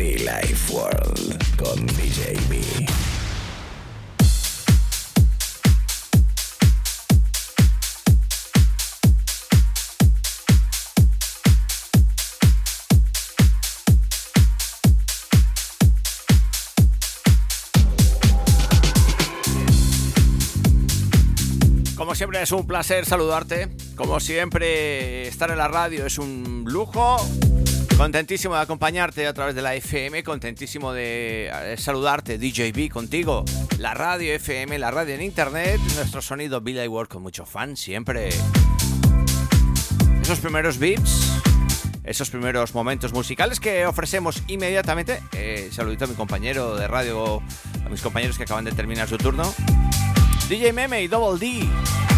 Life World con DJ B. Como siempre es un placer saludarte. Como siempre estar en la radio es un lujo. Contentísimo de acompañarte a través de la FM, contentísimo de eh, saludarte DJB contigo. La radio FM, la radio en internet, nuestro sonido Billy World con mucho fan siempre. Esos primeros beats, esos primeros momentos musicales que ofrecemos inmediatamente. Eh, saludito a mi compañero de radio, a mis compañeros que acaban de terminar su turno. DJ Meme y Double D,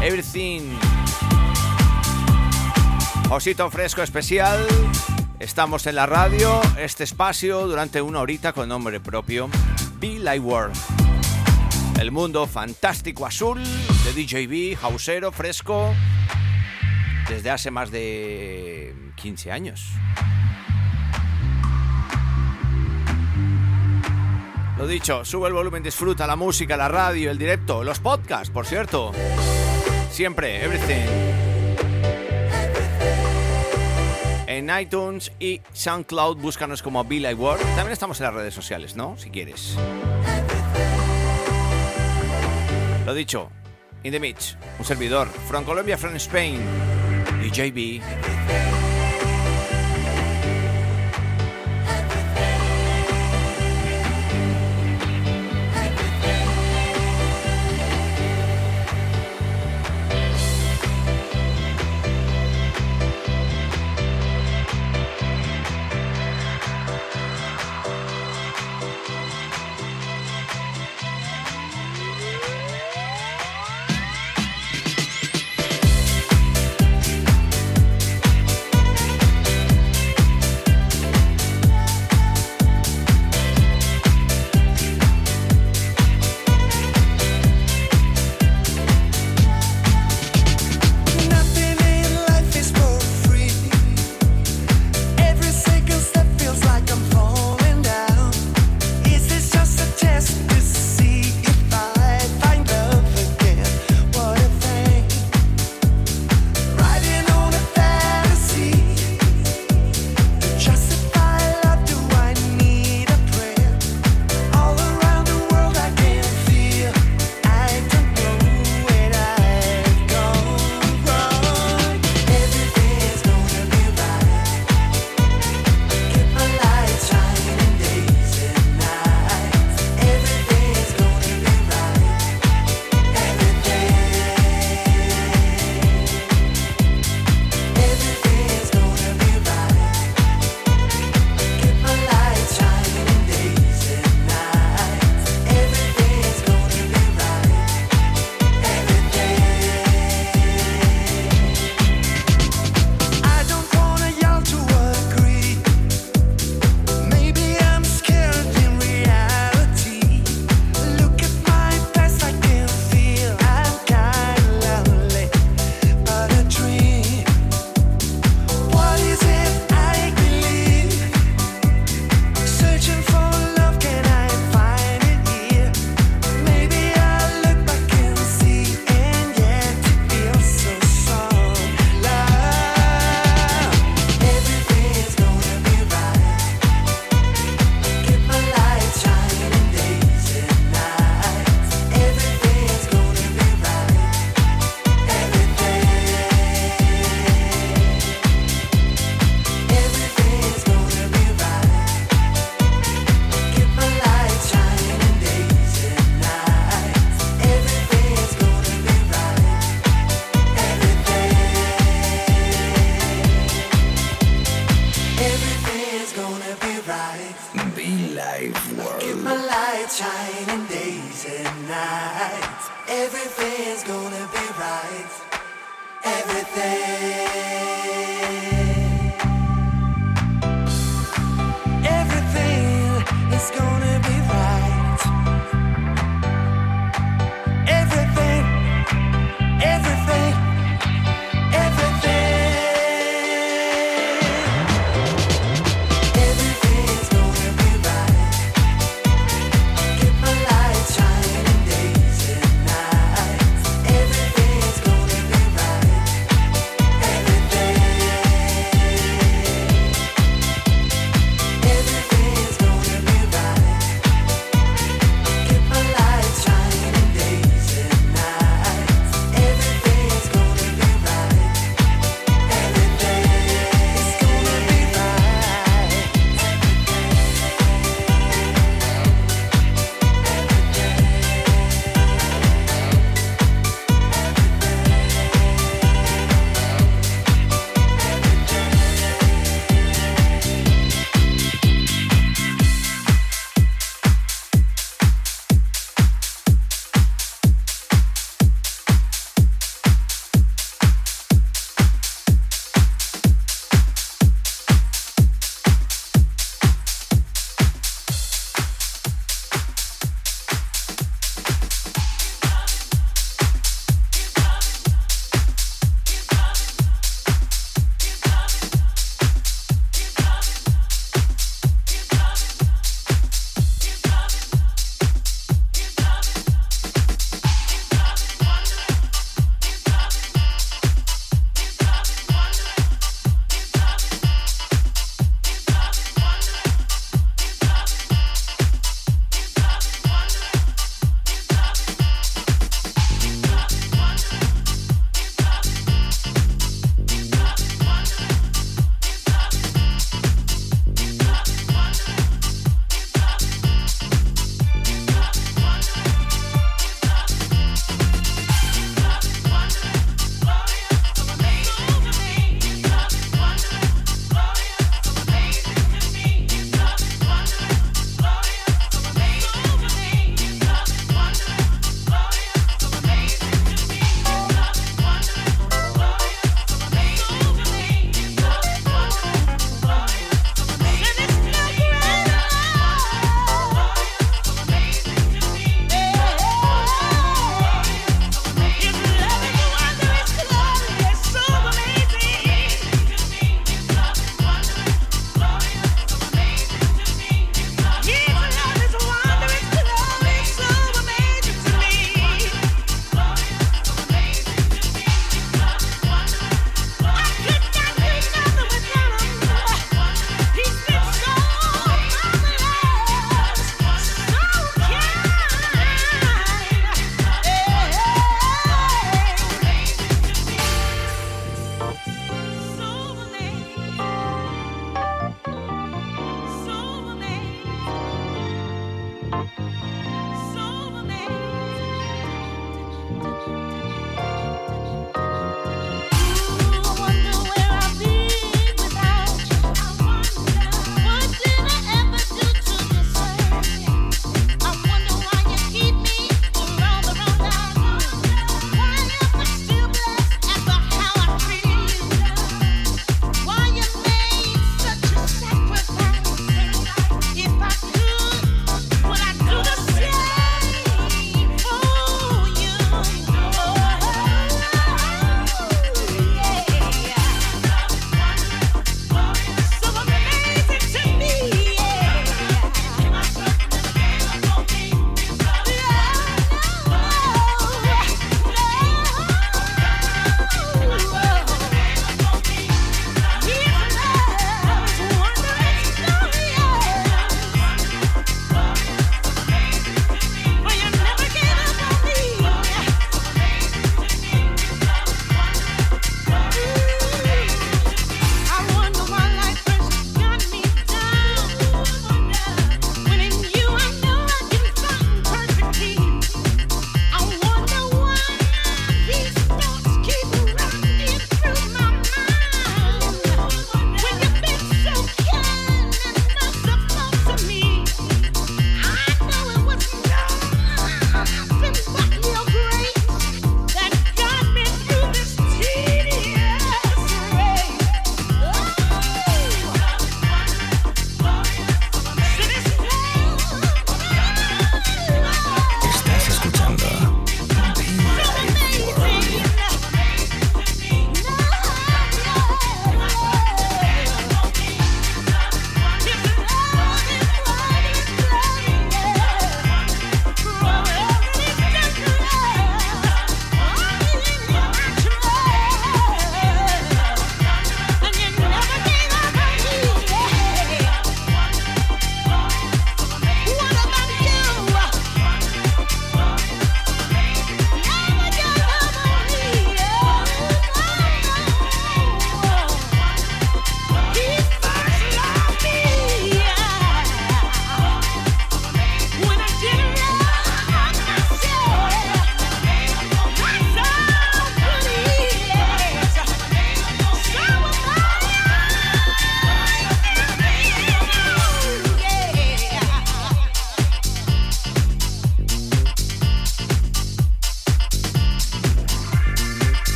Everything. Osito fresco especial. Estamos en la radio, este espacio durante una horita con nombre propio, Be Light World. El mundo fantástico azul de DJB, hausero, fresco, desde hace más de 15 años. Lo dicho, sube el volumen, disfruta la música, la radio, el directo, los podcasts, por cierto. Siempre, everything. ITunes y SoundCloud búscanos como Like World. También estamos en las redes sociales, ¿no? Si quieres. Lo dicho, In the Mix, un servidor. From Colombia, from Spain. DJB.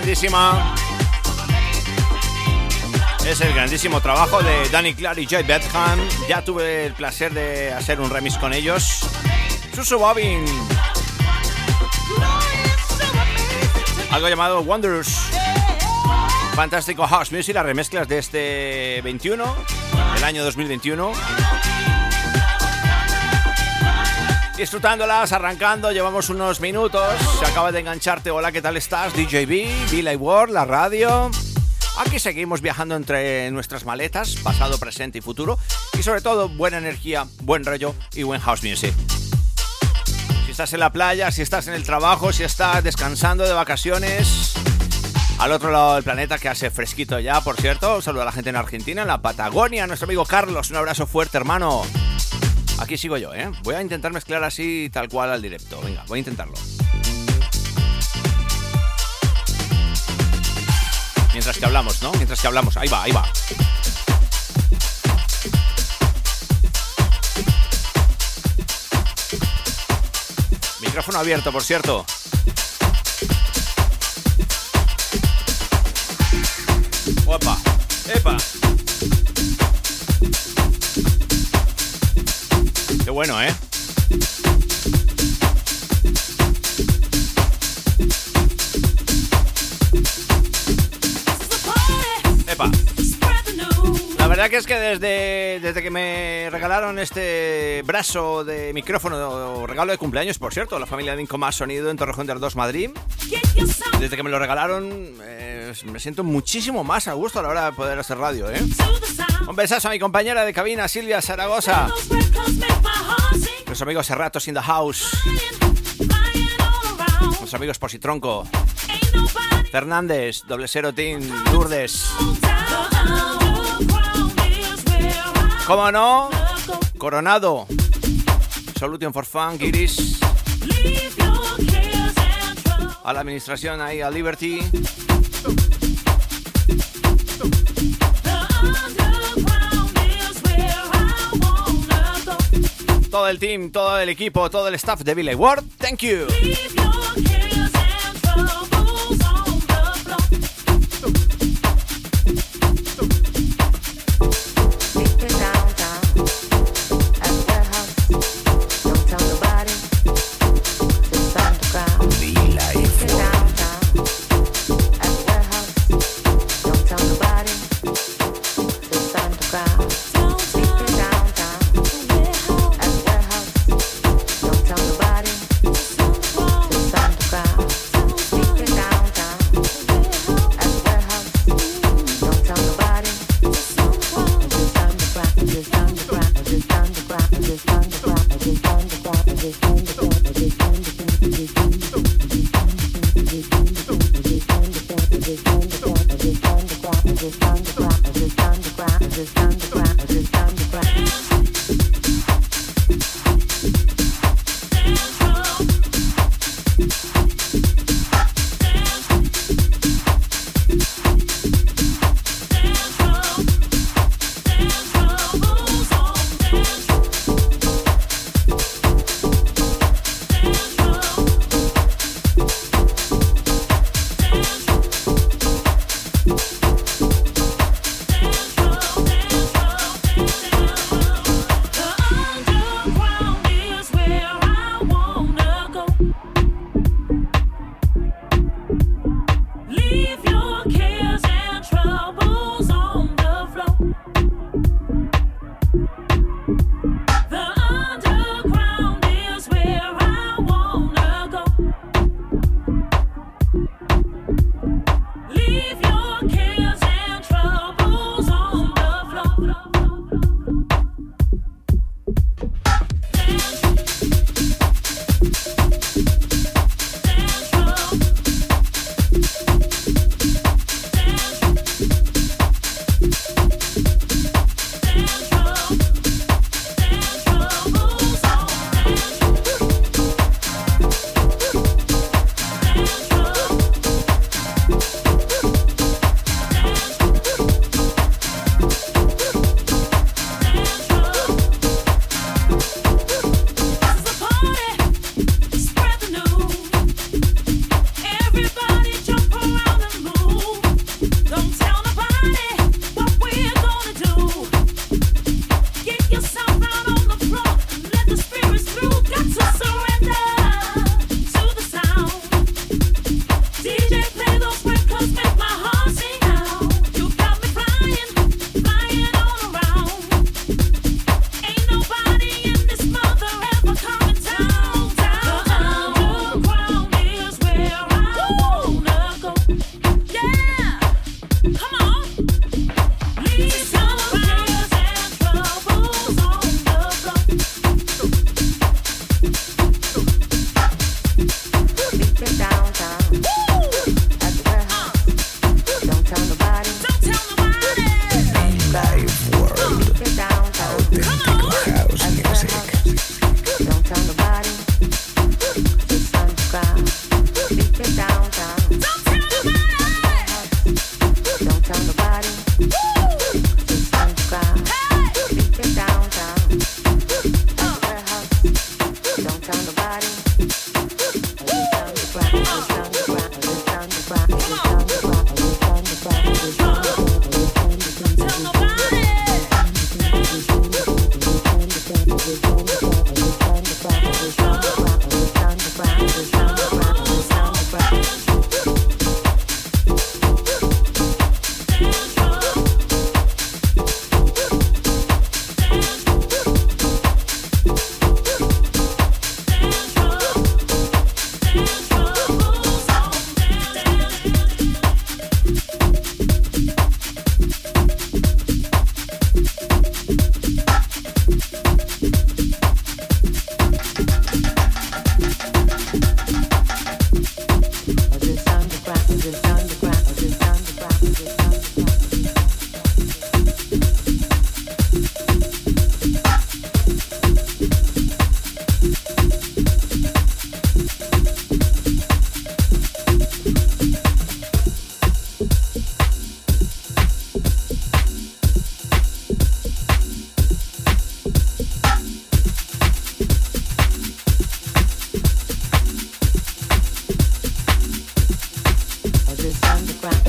Grandísima. Es el grandísimo trabajo de Danny Clark y Jay Betham. Ya tuve el placer de hacer un remix con ellos. Susu Bobbin. Algo llamado Wonders. Fantástico House Music, las remezclas de este 21, el año 2021. Disfrutándolas, arrancando, llevamos unos minutos. Se acaba de engancharte. Hola, ¿qué tal estás? DJB, Billy Ward, la radio. Aquí seguimos viajando entre nuestras maletas, pasado, presente y futuro. Y sobre todo, buena energía, buen rollo y buen house music. Si estás en la playa, si estás en el trabajo, si estás descansando de vacaciones. Al otro lado del planeta que hace fresquito ya, por cierto. Un saludo a la gente en Argentina, en la Patagonia, nuestro amigo Carlos. Un abrazo fuerte, hermano. Aquí sigo yo, ¿eh? Voy a intentar mezclar así tal cual al directo. Venga, voy a intentarlo. Mientras que hablamos, ¿no? Mientras que hablamos. Ahí va, ahí va. Micrófono abierto, por cierto. Opa, epa. Bueno, ¿eh? Epa. La verdad que es que desde, desde que me regalaron este brazo de micrófono, regalo de cumpleaños, por cierto, la familia de Incomás Sonido en Torrejón de 2 Madrid, desde que me lo regalaron eh, me siento muchísimo más a gusto a la hora de poder hacer radio, ¿eh? Un besazo a mi compañera de cabina, Silvia Zaragoza. Los amigos Serratos in the house. Los amigos Positronco. Fernández, Doble Cero Team, Lourdes. ¿Cómo no? Coronado. Solution for Fun, Iris. A la administración ahí, a Liberty. Team, todo el equipo, todo el staff de Billy Ward. Thank you.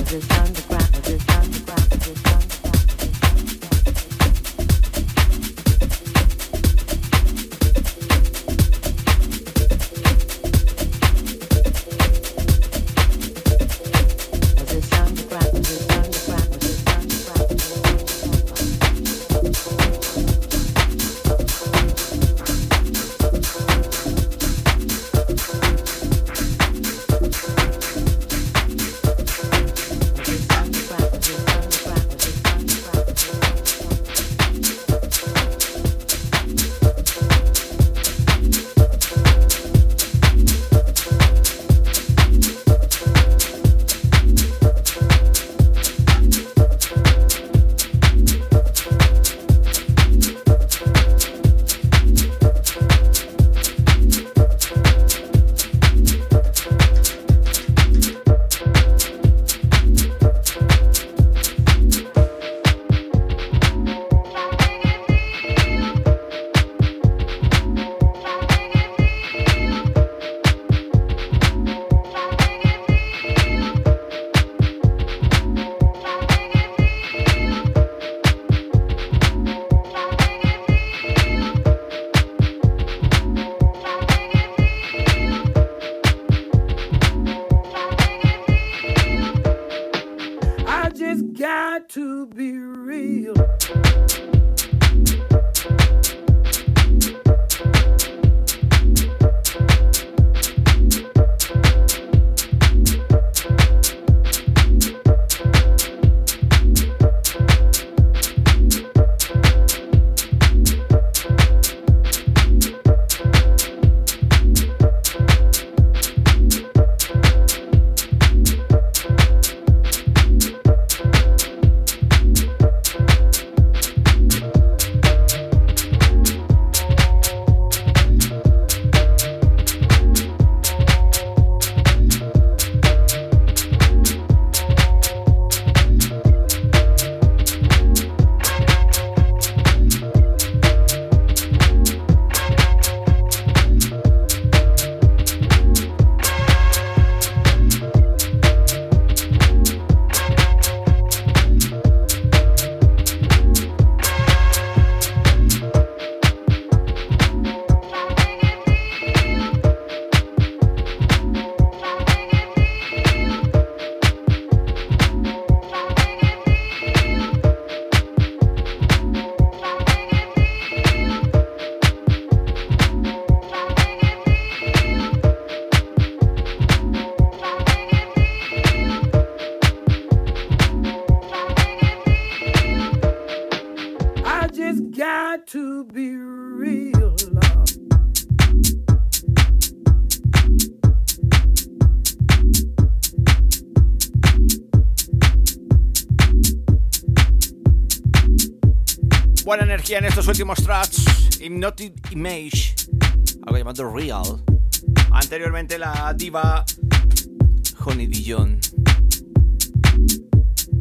of the underground. En estos últimos tracks, Hypnotic Image, algo llamado Real. Anteriormente la diva Honey Dijon.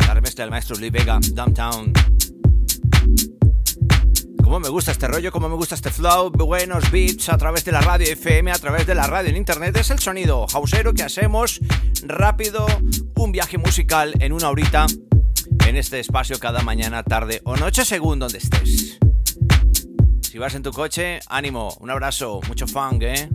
La remezcla del maestro Lee Vega, Downtown. Como me gusta este rollo, como me gusta este flow, buenos beats a través de la radio FM, a través de la radio en internet. Es el sonido hausero que hacemos rápido, un viaje musical en una horita en este espacio cada mañana, tarde o noche según donde estés. Si vas en tu coche, ánimo, un abrazo, mucho funk, ¿eh?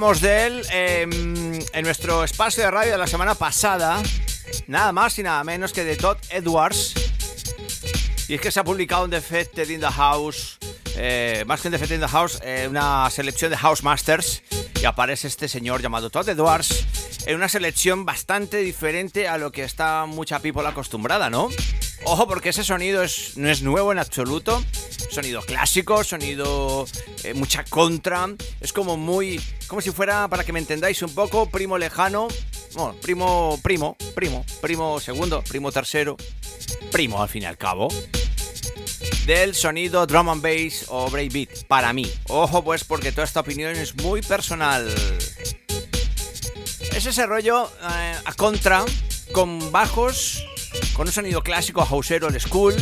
Hablábamos de él em, en nuestro espacio de radio de la semana pasada, nada más y nada menos que de Todd Edwards. Y es que se ha publicado un Defected in the House, eh, más que un Defected in the House, eh, una selección de House Masters. Y aparece este señor llamado Todd Edwards en una selección bastante diferente a lo que está mucha people acostumbrada, ¿no? Ojo, porque ese sonido es, no es nuevo en absoluto. Sonido clásico, sonido eh, mucha contra. Es como muy. como si fuera, para que me entendáis un poco, primo lejano. Bueno, primo, primo, primo, primo segundo, primo tercero. Primo al fin y al cabo. Del sonido drum and bass o breakbeat, para mí. Ojo, pues, porque toda esta opinión es muy personal. Es ese rollo eh, a contra, con bajos con un sonido clásico, hausero, el school,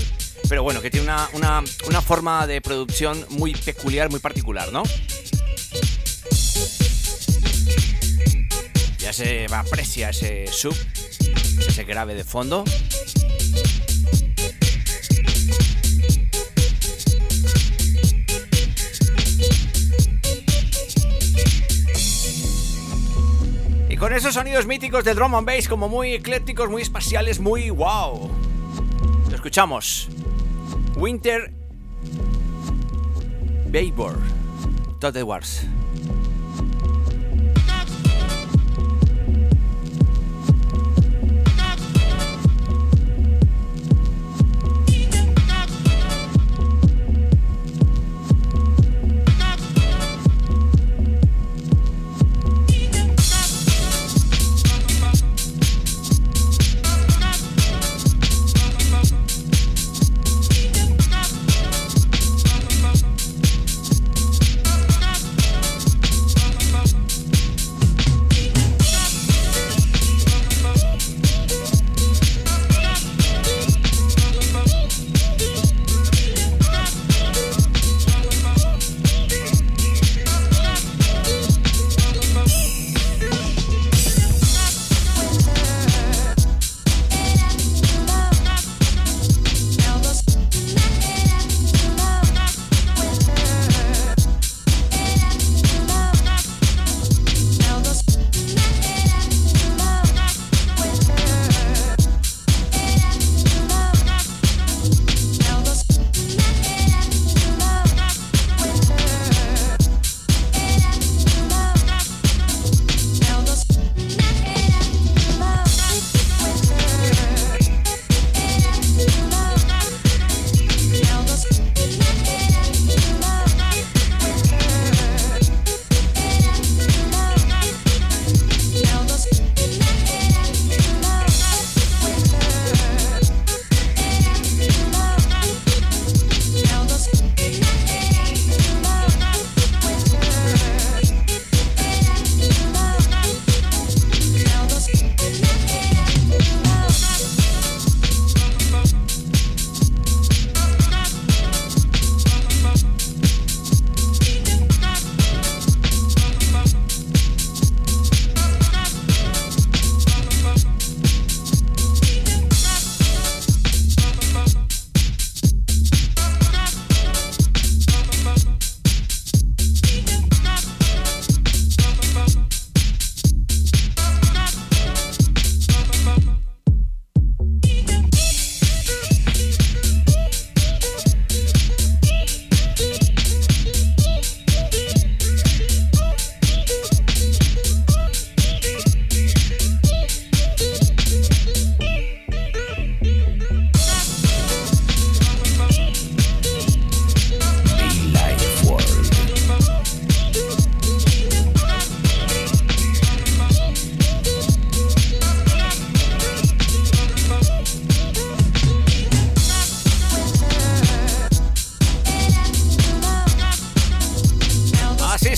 pero bueno, que tiene una, una forma de producción muy peculiar, muy particular, ¿no? Ya se aprecia ese sub, ese grave de fondo. con esos sonidos míticos de drum and bass como muy eclécticos, muy espaciales, muy wow. Lo escuchamos. Winter Vapor. Todd Edwards.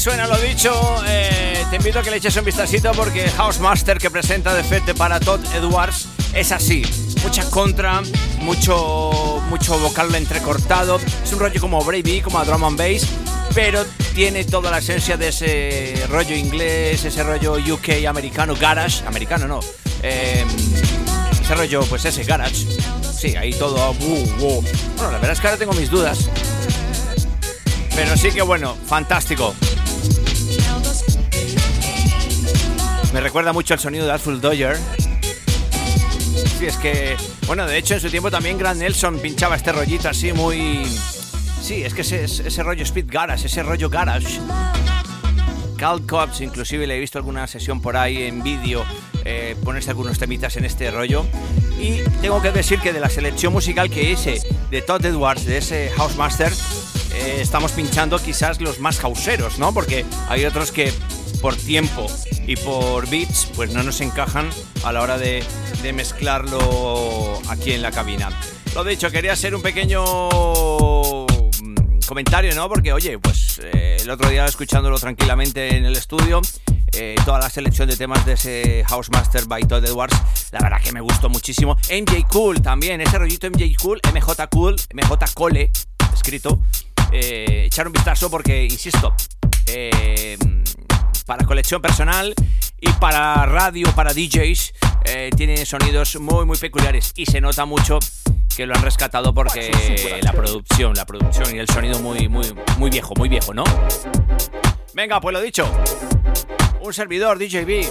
Suena lo dicho. Eh, te invito a que le eches un vistacito porque House Master que presenta de Fete para Todd Edwards es así. Mucha contra, mucho, mucho vocal entrecortado. Es un rollo como Brave como a drum and bass, pero tiene toda la esencia de ese rollo inglés, ese rollo UK americano, garage, americano no. Eh, ese rollo, pues ese garage. Sí, ahí todo. Uh, bueno, la verdad es que ahora tengo mis dudas. Pero sí que bueno, fantástico. Recuerda mucho el sonido de Artful Dodger. Sí, es que, bueno, de hecho en su tiempo también Grant Nelson pinchaba este rollito así muy... Sí, es que ese, ese rollo Speed Garage, ese rollo Garage. Cal Cops, inclusive le he visto alguna sesión por ahí en vídeo, eh, ponerse algunos temitas en este rollo. Y tengo que decir que de la selección musical que hice de Todd Edwards, de ese House Master, eh, estamos pinchando quizás los más houseeros, ¿no? Porque hay otros que por tiempo y por beats, pues no nos encajan a la hora de, mezclarlo aquí en la cabina. Lo dicho, quería hacer un pequeño mm, comentario, ¿no? Porque, oye, pues eh, el otro día escuchándolo tranquilamente en el estudio, eh, toda la selección de temas de ese House Master by Todd Edwards, la verdad que me gustó muchísimo. MJ Cool también, ese rollito MJ Cool, MJ Cool, MJ Cole, escrito. Eh, echar un vistazo porque, insisto, eh, para colección personal y para radio, para DJs, eh, tiene sonidos muy, muy peculiares y se nota mucho que lo han rescatado porque la producción, la producción y el sonido muy, muy, muy viejo, muy viejo, ¿no? Venga, pues lo dicho, un servidor DJB.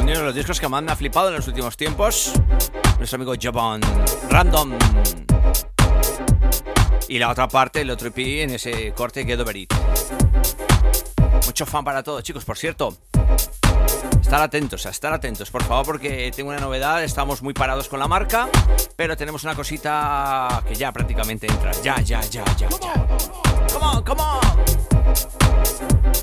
Uno de los discos que más me ha flipado en los últimos tiempos, nuestro amigo Jobon Random. Y la otra parte, el otro EP en ese corte Get Over It. Mucho fan para todos, chicos, por cierto. Estar atentos, a estar atentos, por favor, porque tengo una novedad. Estamos muy parados con la marca, pero tenemos una cosita que ya prácticamente entra. Ya, ya, ya, ya, ya. Come on, come on.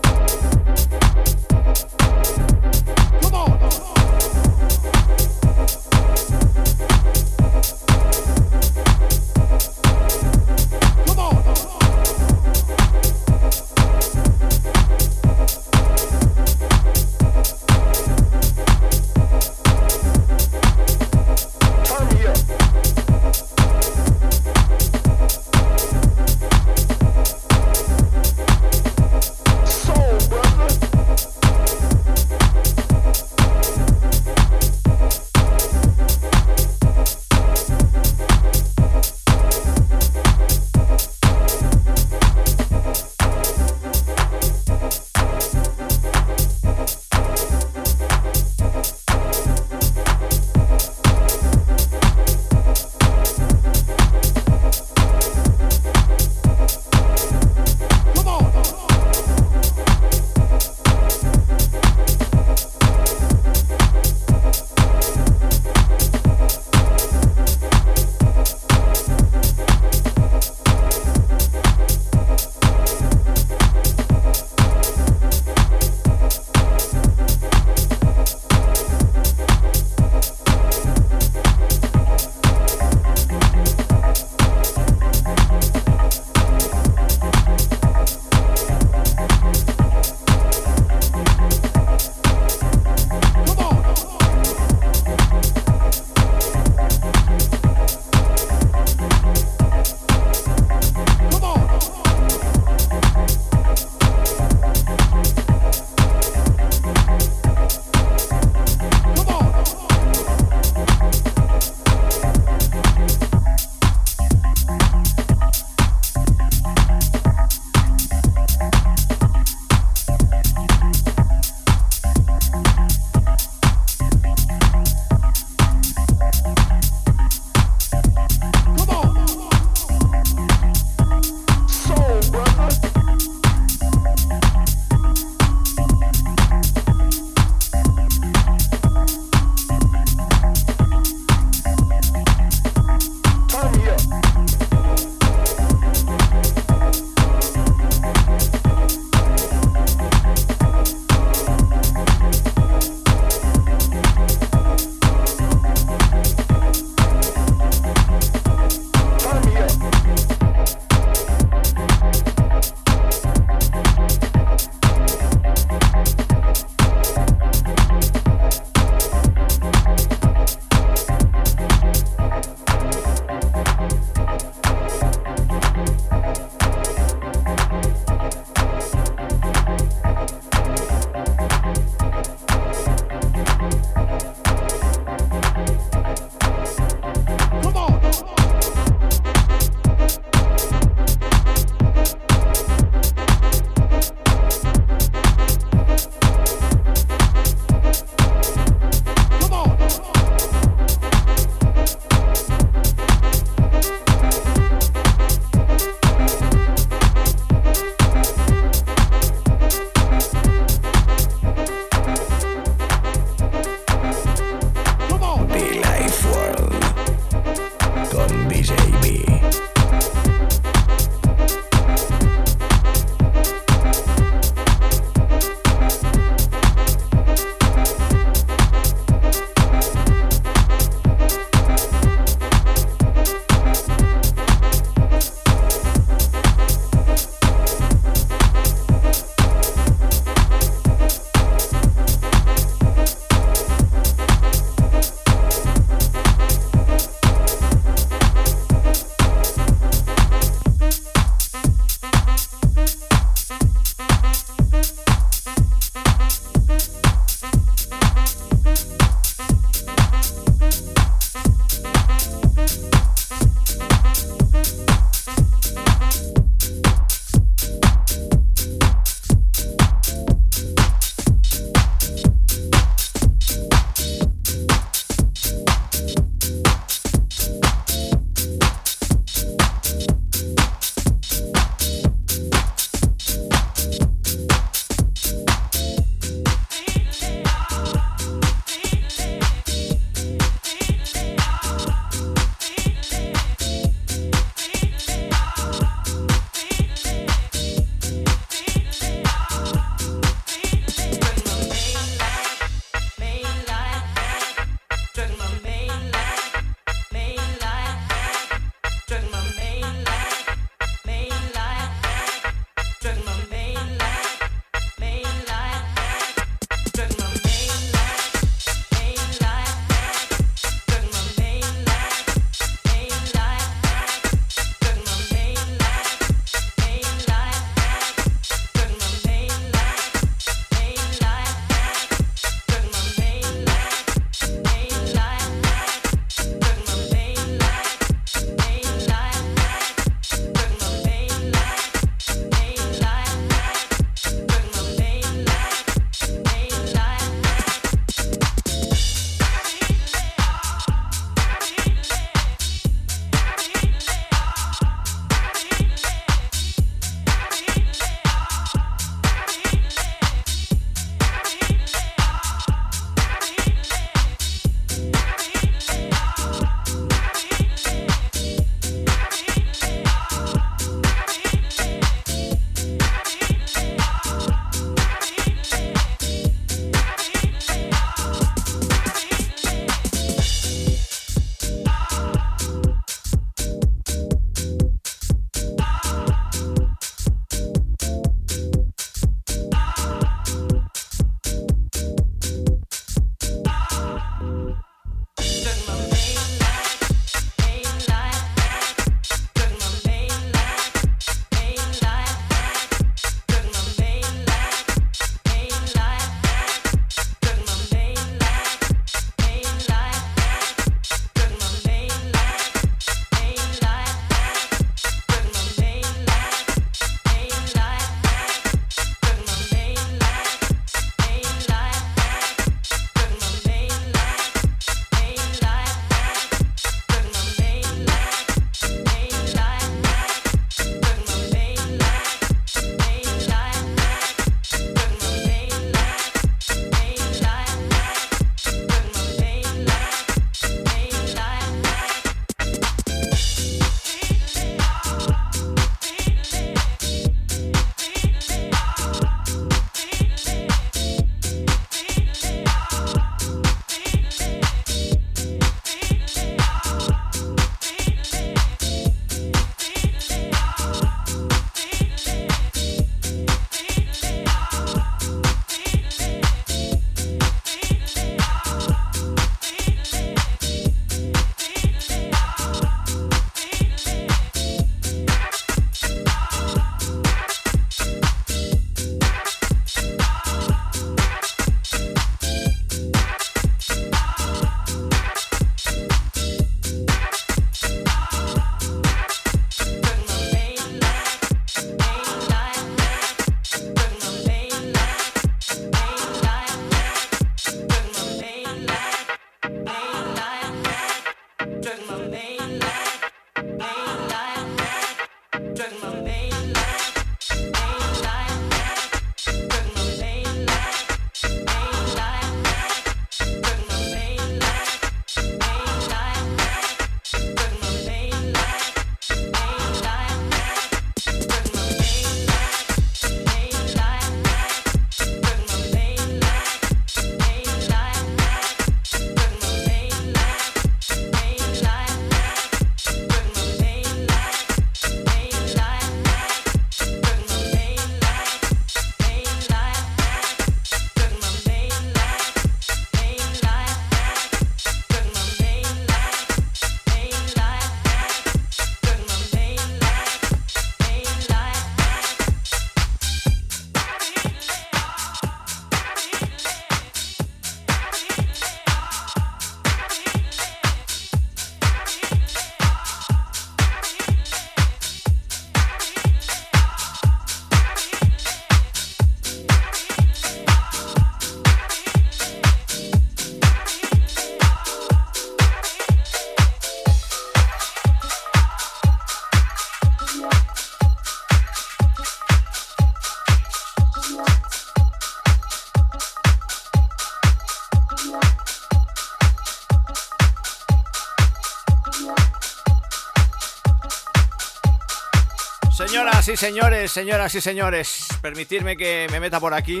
Y señores, señoras y señores, permitirme que me meta por aquí.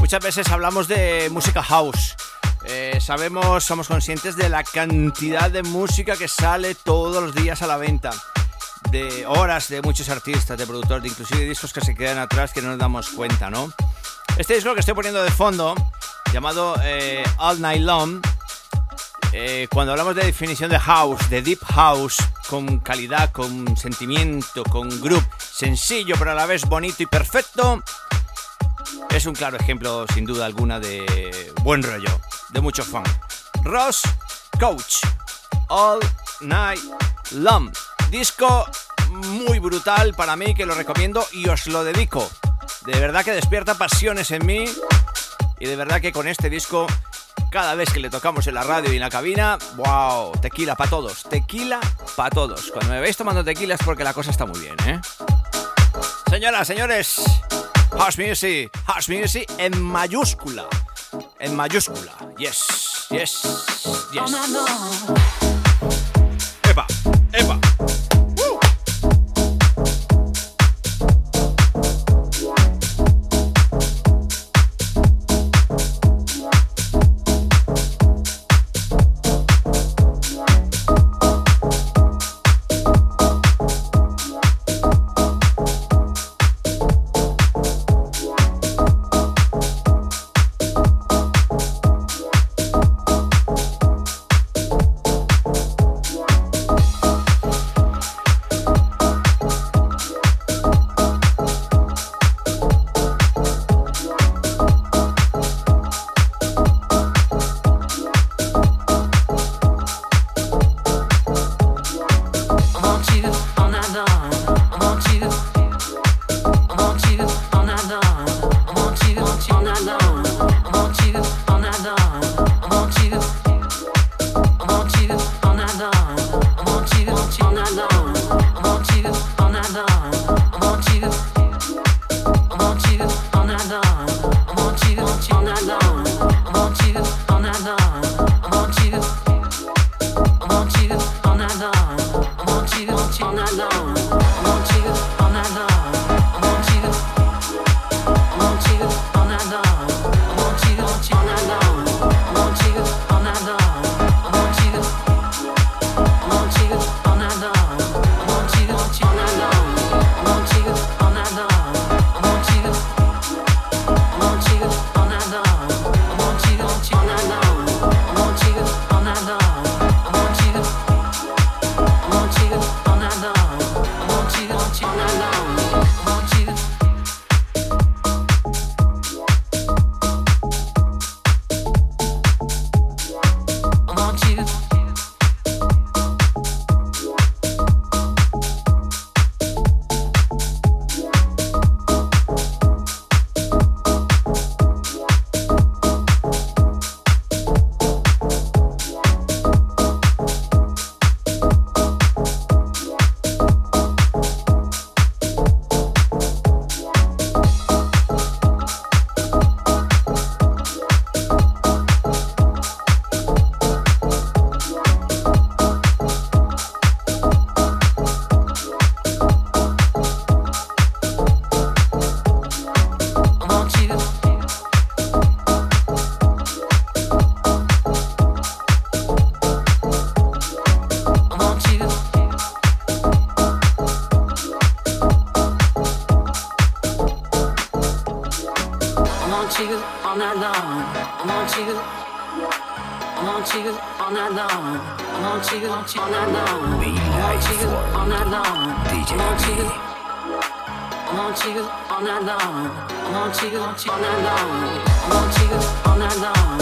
Muchas veces hablamos de música house. Eh, sabemos, somos conscientes de la cantidad de música que sale todos los días a la venta. De horas de muchos artistas, de productores, de inclusive discos que se quedan atrás que no nos damos cuenta, ¿no? Este disco que estoy poniendo de fondo, llamado eh, All Night Long, eh, cuando hablamos de definición de house, de deep house, con calidad, con sentimiento, con groove, sencillo pero a la vez bonito y perfecto, es un claro ejemplo sin duda alguna de buen rollo, de mucho fun. Ross Coach, All Night Long, disco muy brutal para mí que lo recomiendo y os lo dedico. De verdad que despierta pasiones en mí y de verdad que con este disco cada vez que le tocamos en la radio y en la cabina, wow, tequila para todos, tequila para todos. Cuando me veis tomando tequila es porque la cosa está muy bien, ¿eh? Señoras, señores, House Music, House Music en mayúscula, en mayúscula, yes, yes, yes. all night long. We want you all night long. DJ want you. Want you all night long. Want you all night long. Want you all night long.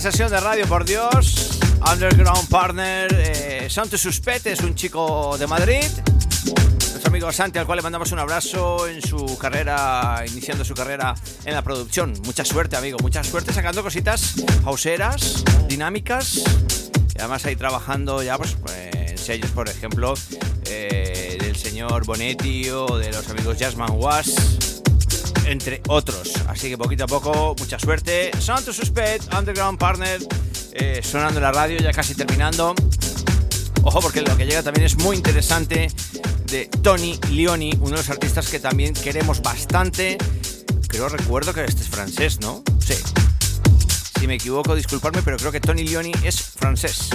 Sesión de radio, por Dios. Underground Partner, eh, Santo Suspet es un chico de Madrid. Nuestro amigo Santi, al cual le mandamos un abrazo en su carrera, iniciando su carrera en la producción. Mucha suerte, amigo, mucha suerte sacando cositas hauseras, dinámicas. Y además ahí trabajando ya pues, en sellos, por ejemplo, eh, del señor Bonetti o de los amigos Jasmine Was entre otros. Así que poquito a poco, mucha suerte. Santo Suspect, Underground Partner, eh, sonando en la radio, ya casi terminando. Ojo, porque lo que llega también es muy interesante de Tony Leoni, uno de los artistas que también queremos bastante. Creo recuerdo que este es francés, ¿no? Sí. Si me equivoco, disculparme, pero creo que Tony Leoni es francés.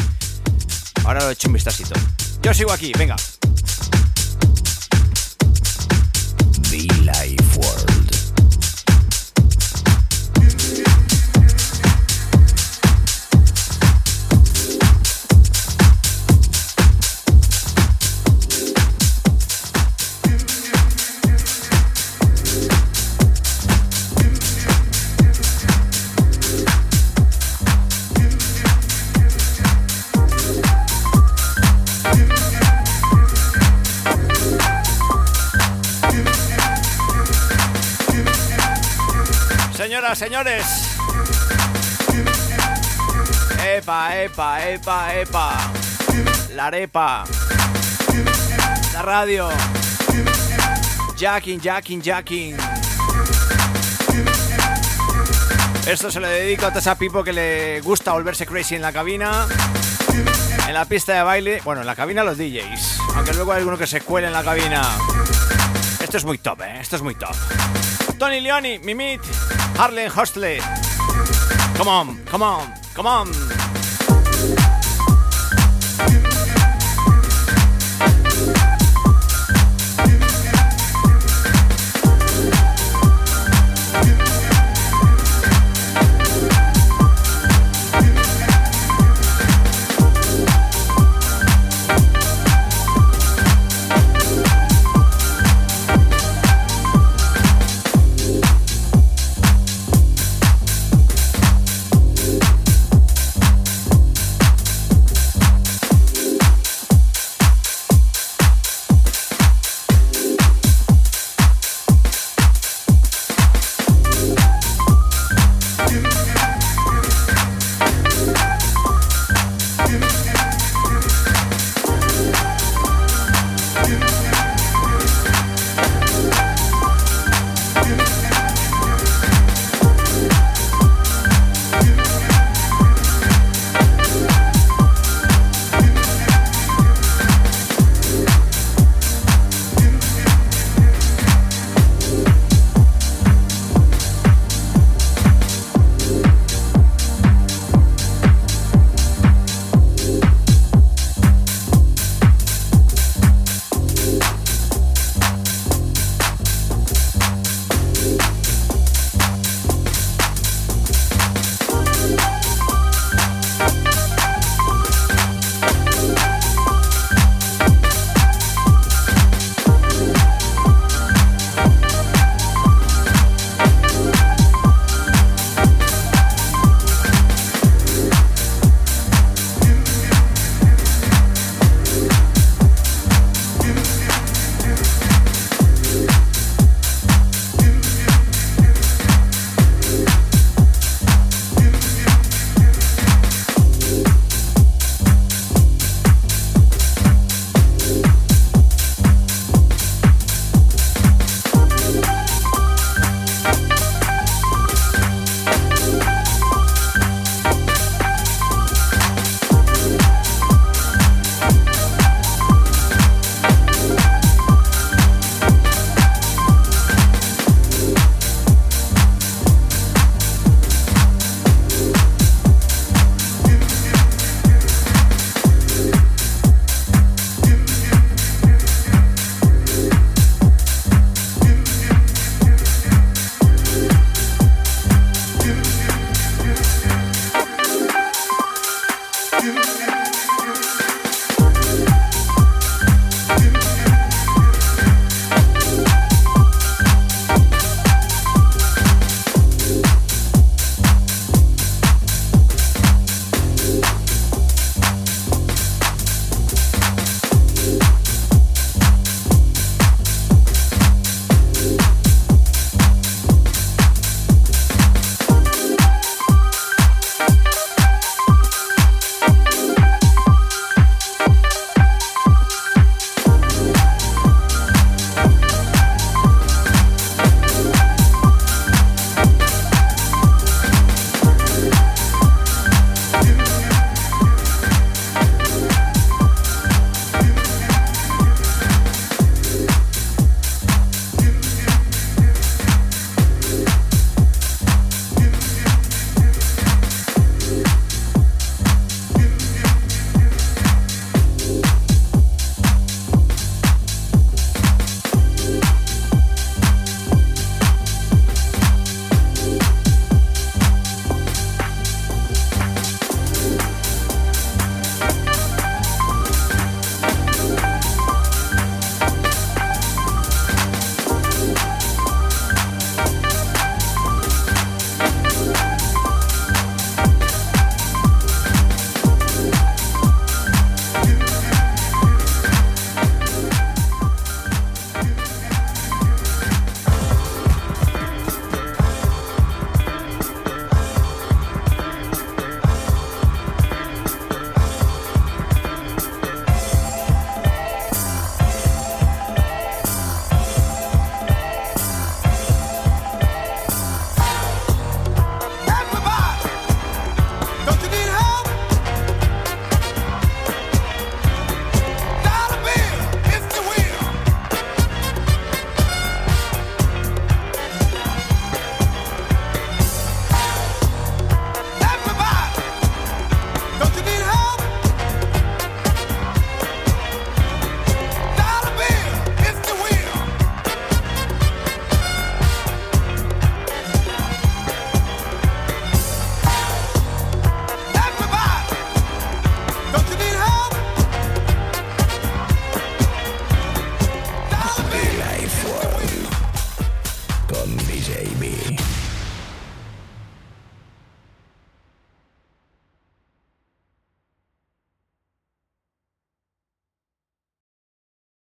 Ahora lo he hecho un vistacito. Yo sigo aquí, venga. Be Life señores. Epa, epa, epa, epa. La arepa. La radio. Jacking, jacking, jacking. Esto se lo dedico a esa Pipo que le gusta volverse crazy en la cabina. En la pista de baile. Bueno, en la cabina los DJs. Aunque luego hay alguno que se cuele en la cabina. Esto es muy top, ¿eh? Esto es muy top. Tony Leoni, Mimit, Harlem Hostley. Come on, come on, come on.